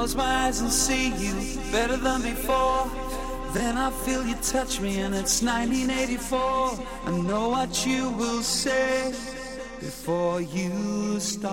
close my eyes and see you better than before. Then I feel you touch me, and it's 1984. I know what you will say before you start.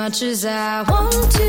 Much as I want to.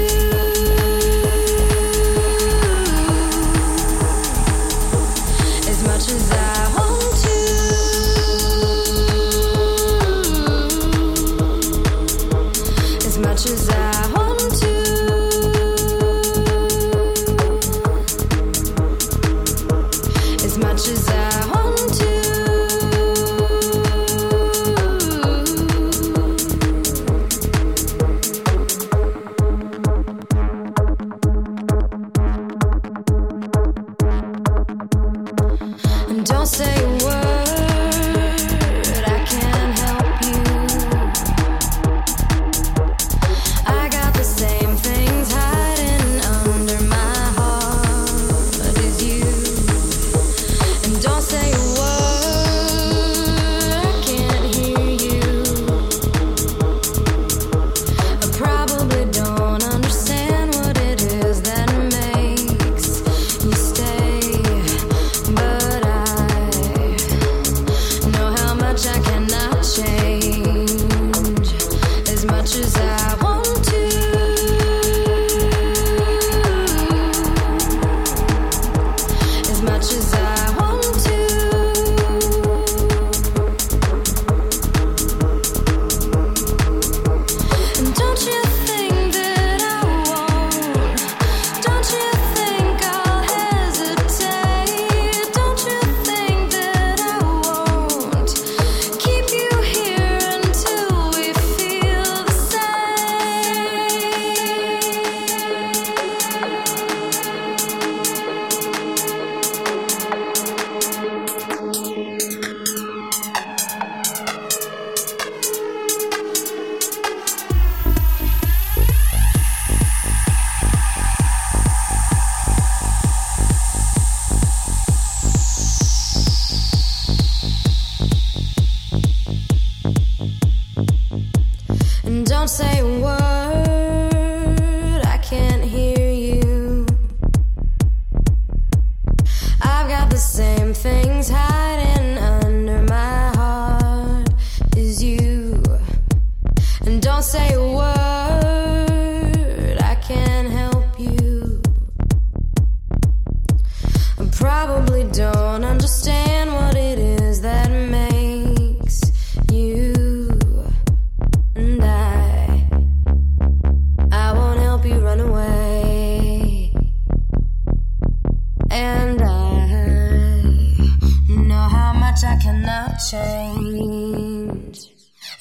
I cannot change.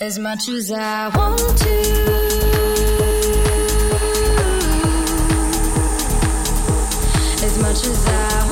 As much as I want to. As much as I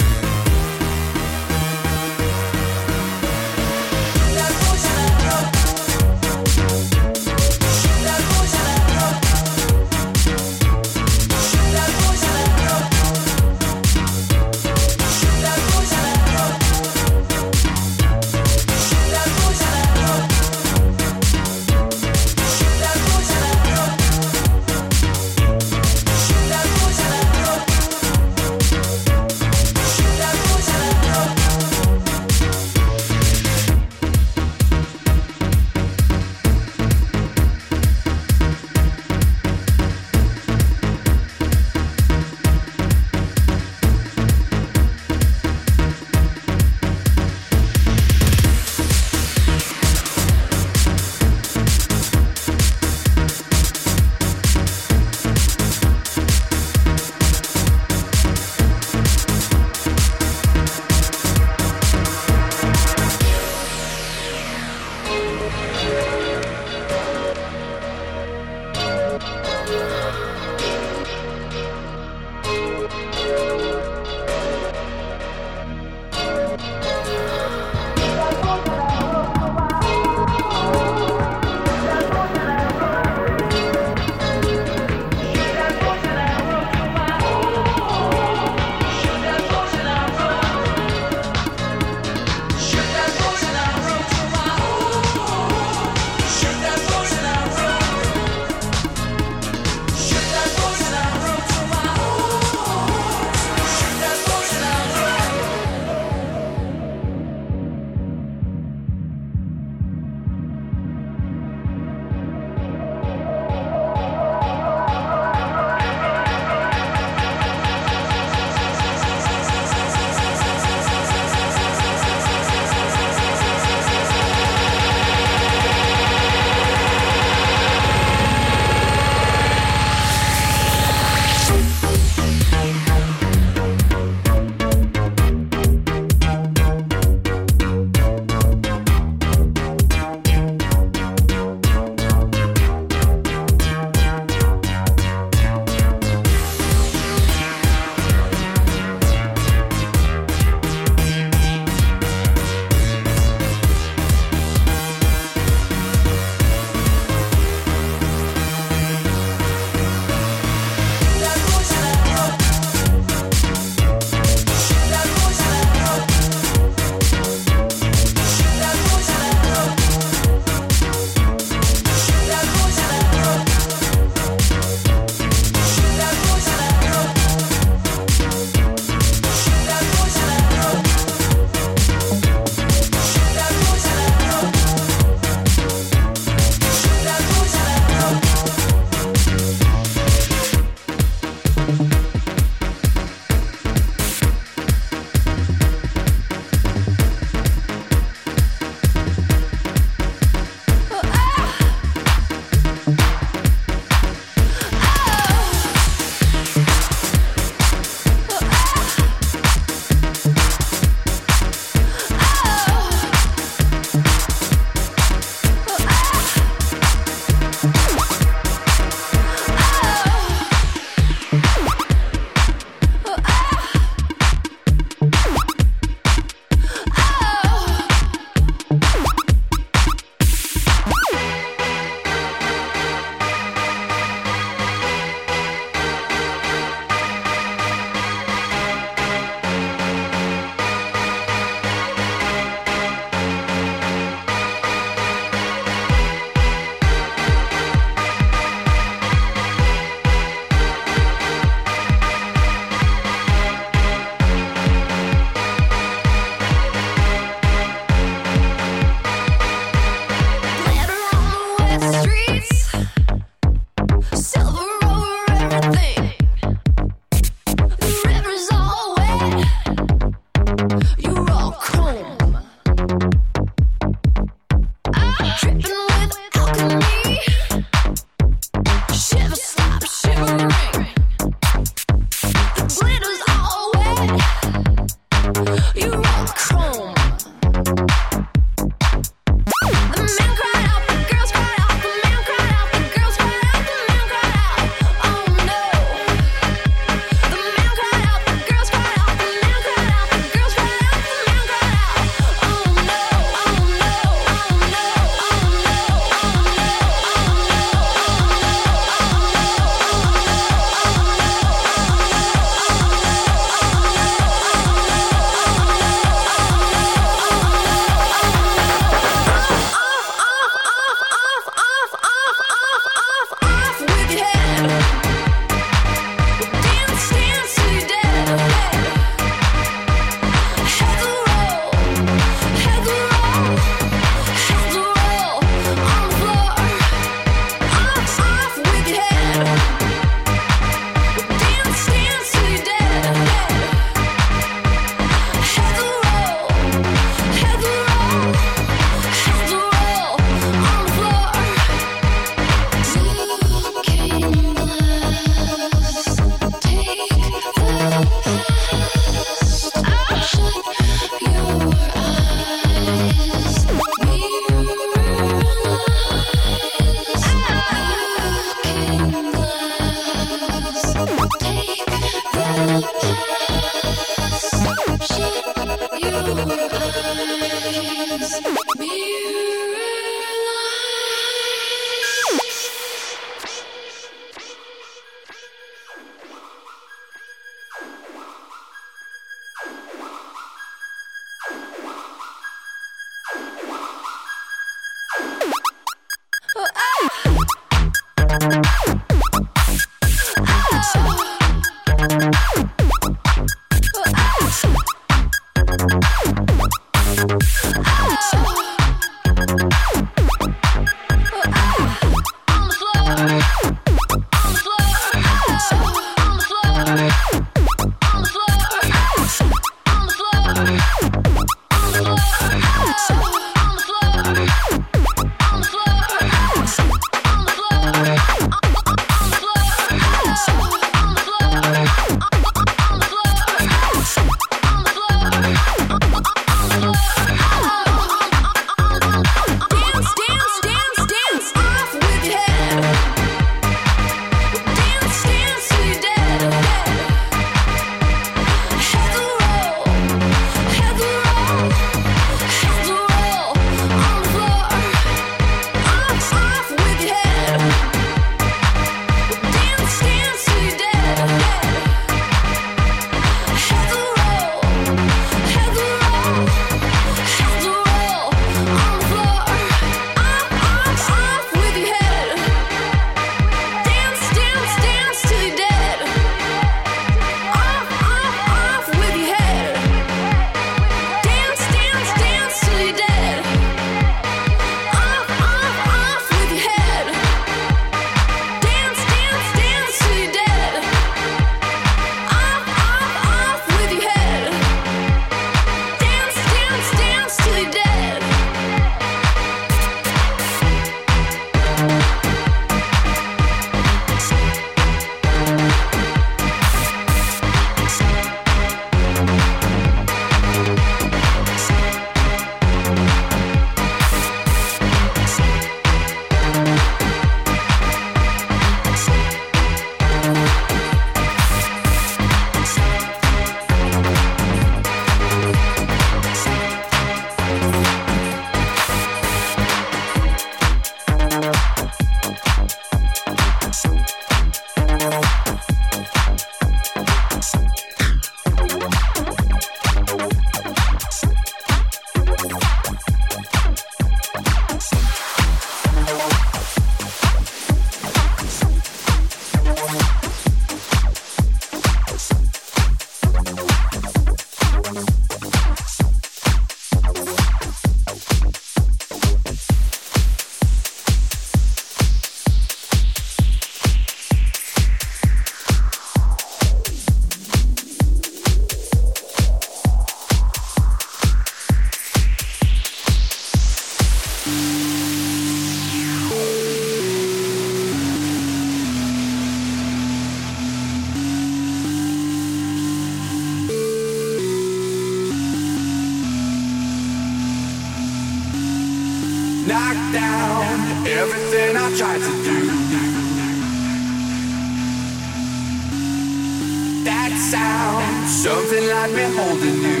like me holding you.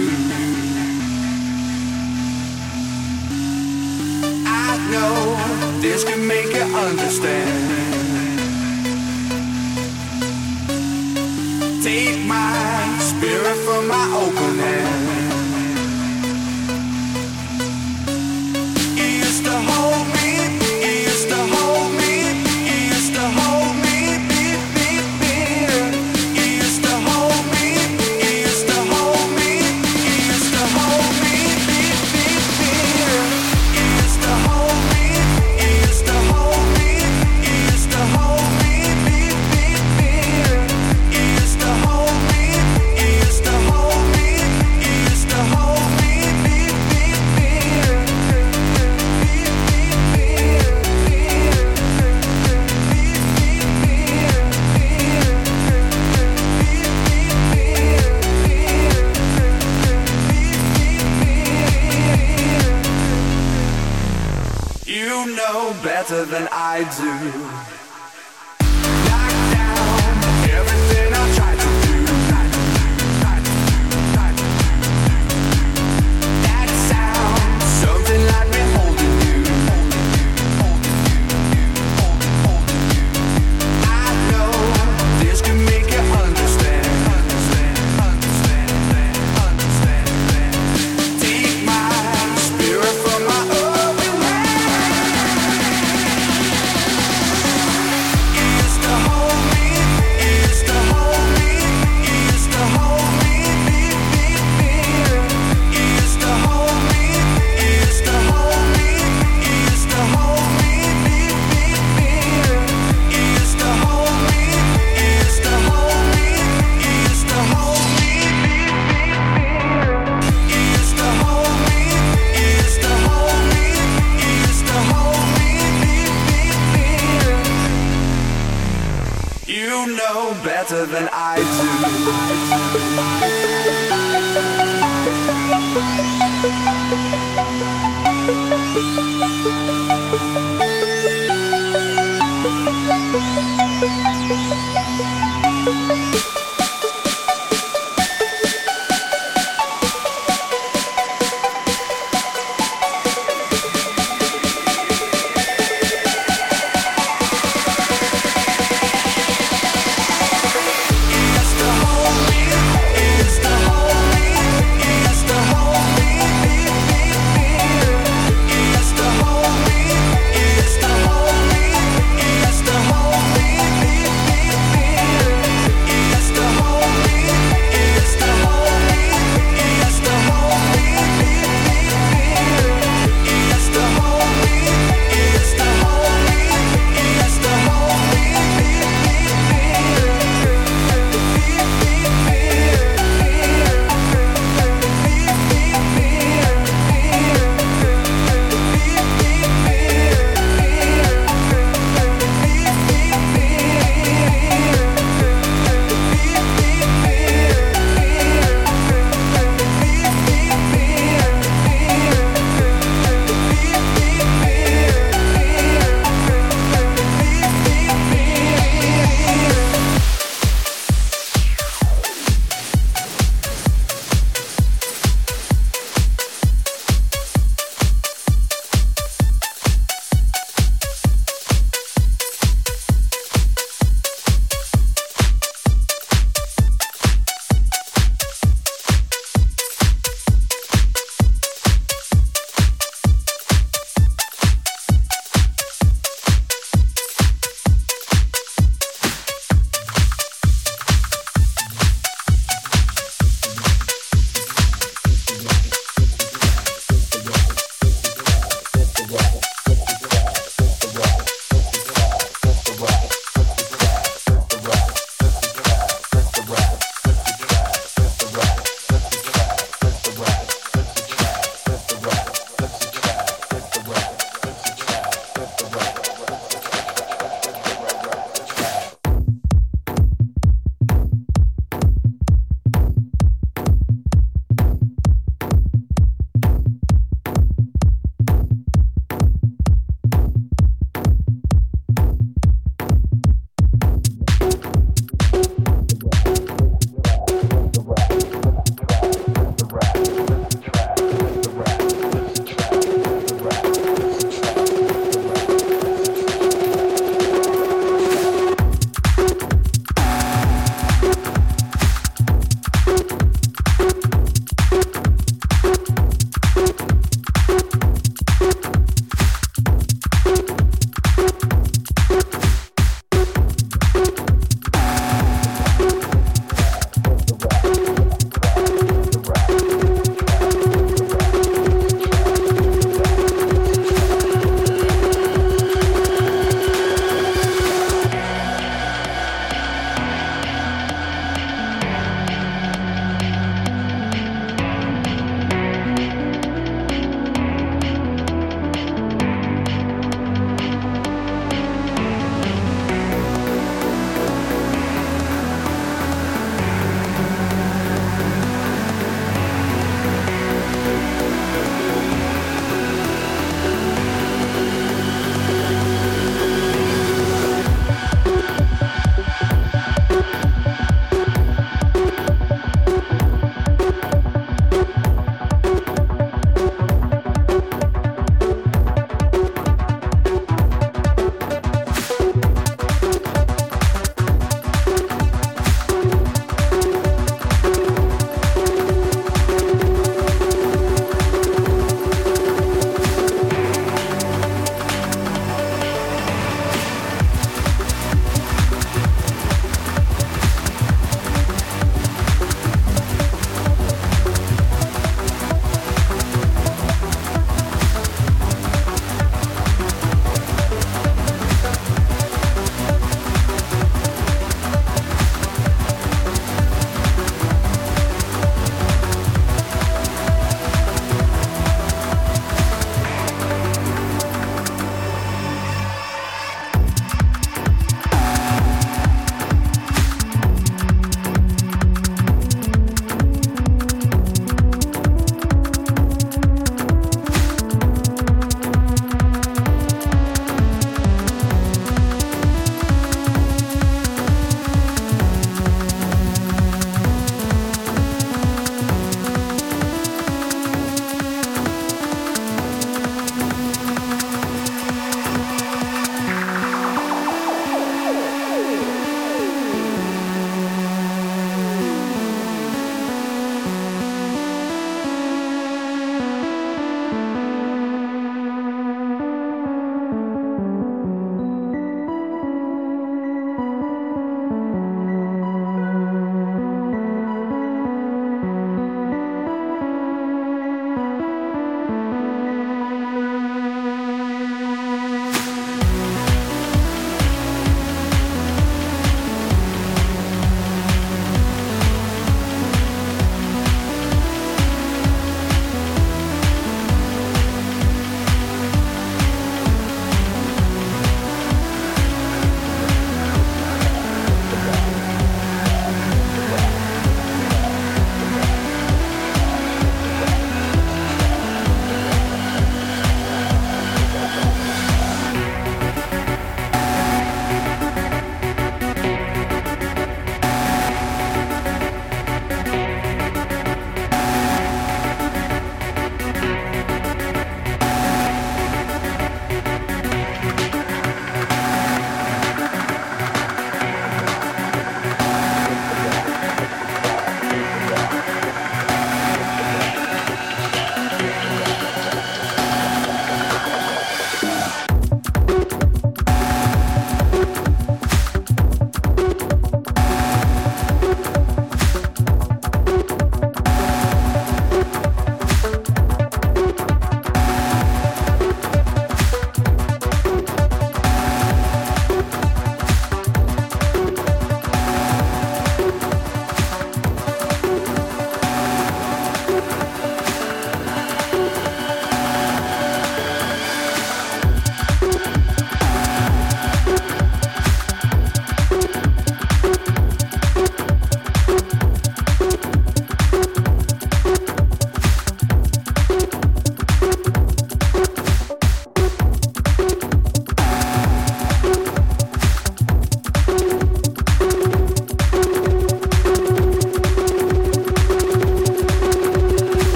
I know this can make you understand. Take my spirit from my open hand. Hold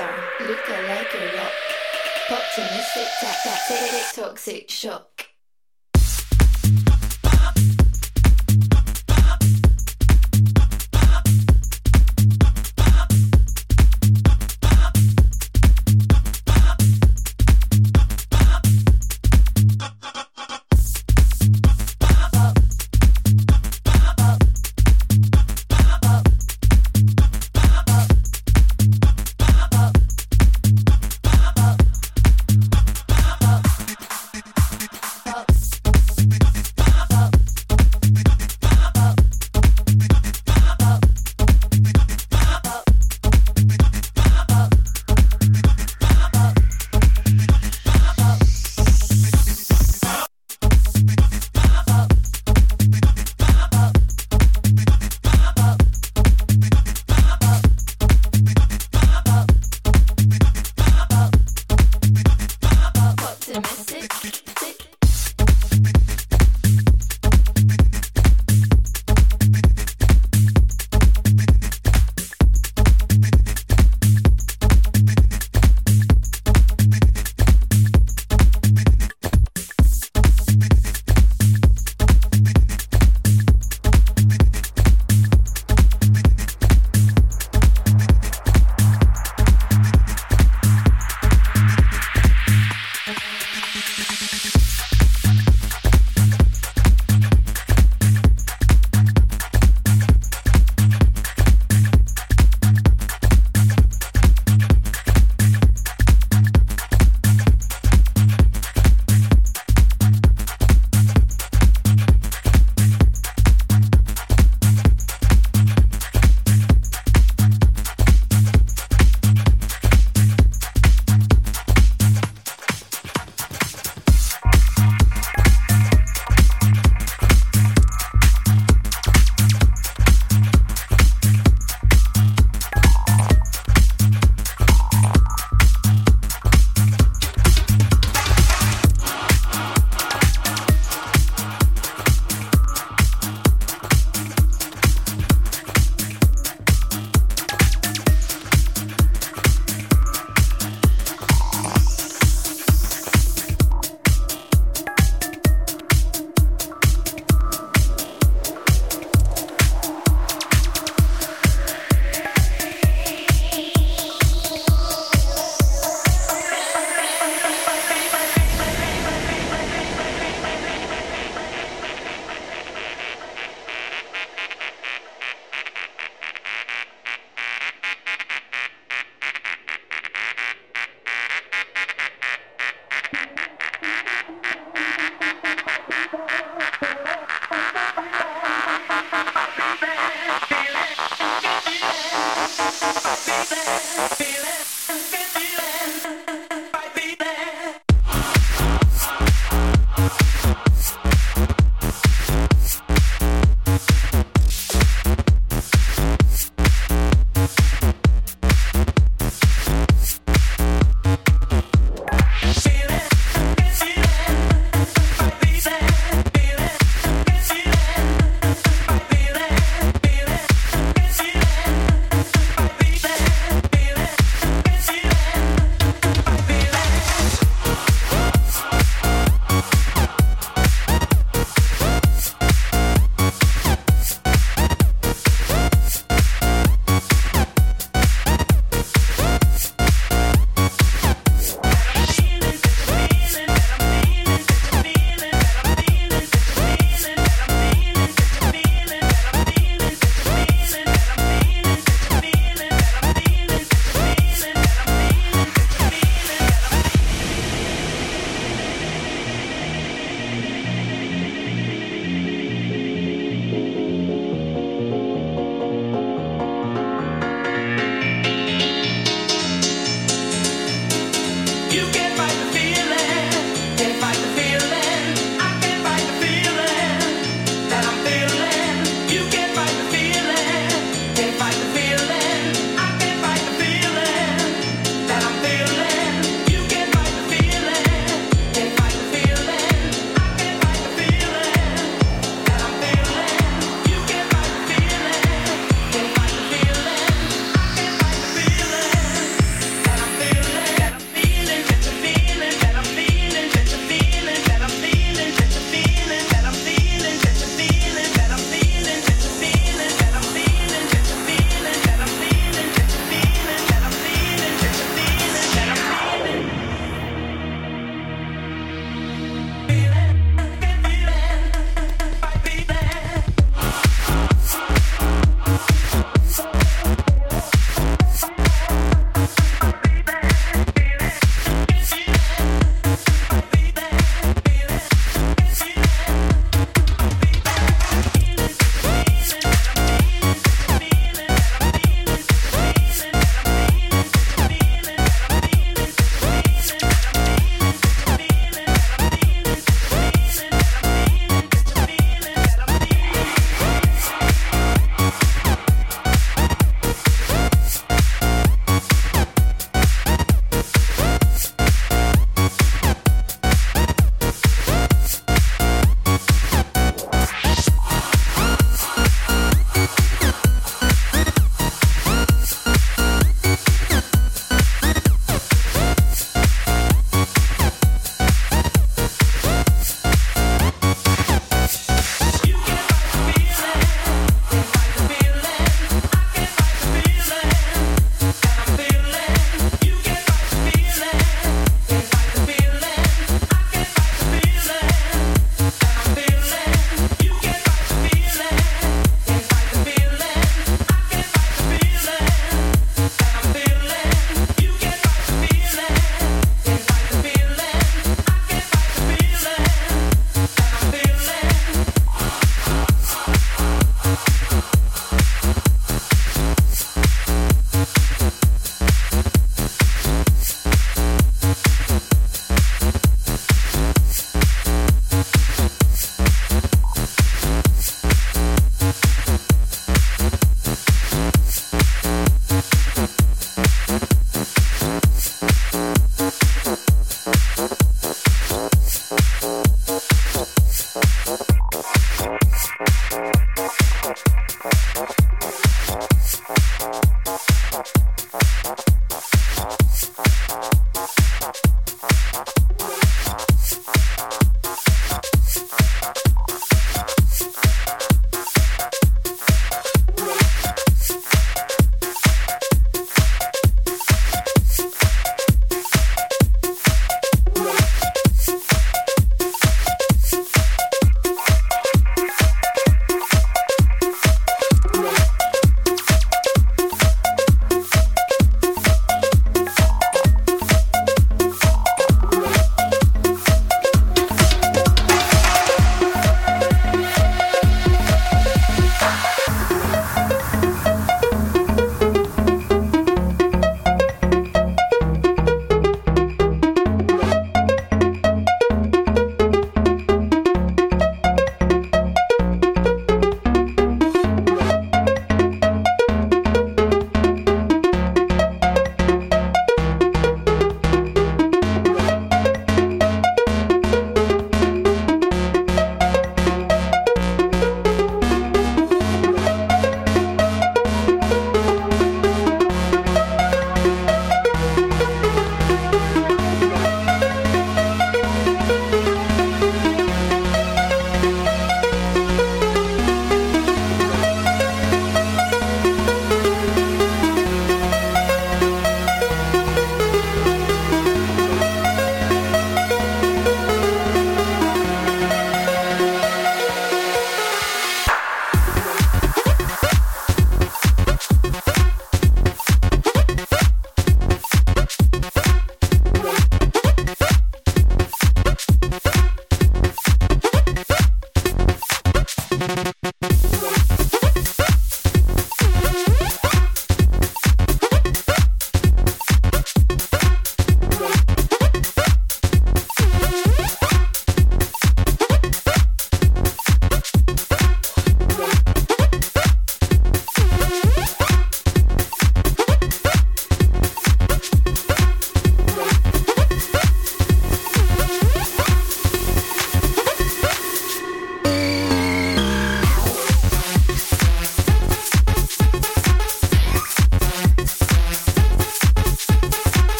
song. Look like a rock. Pop to mystic, tap, tap, tick, toxic shock.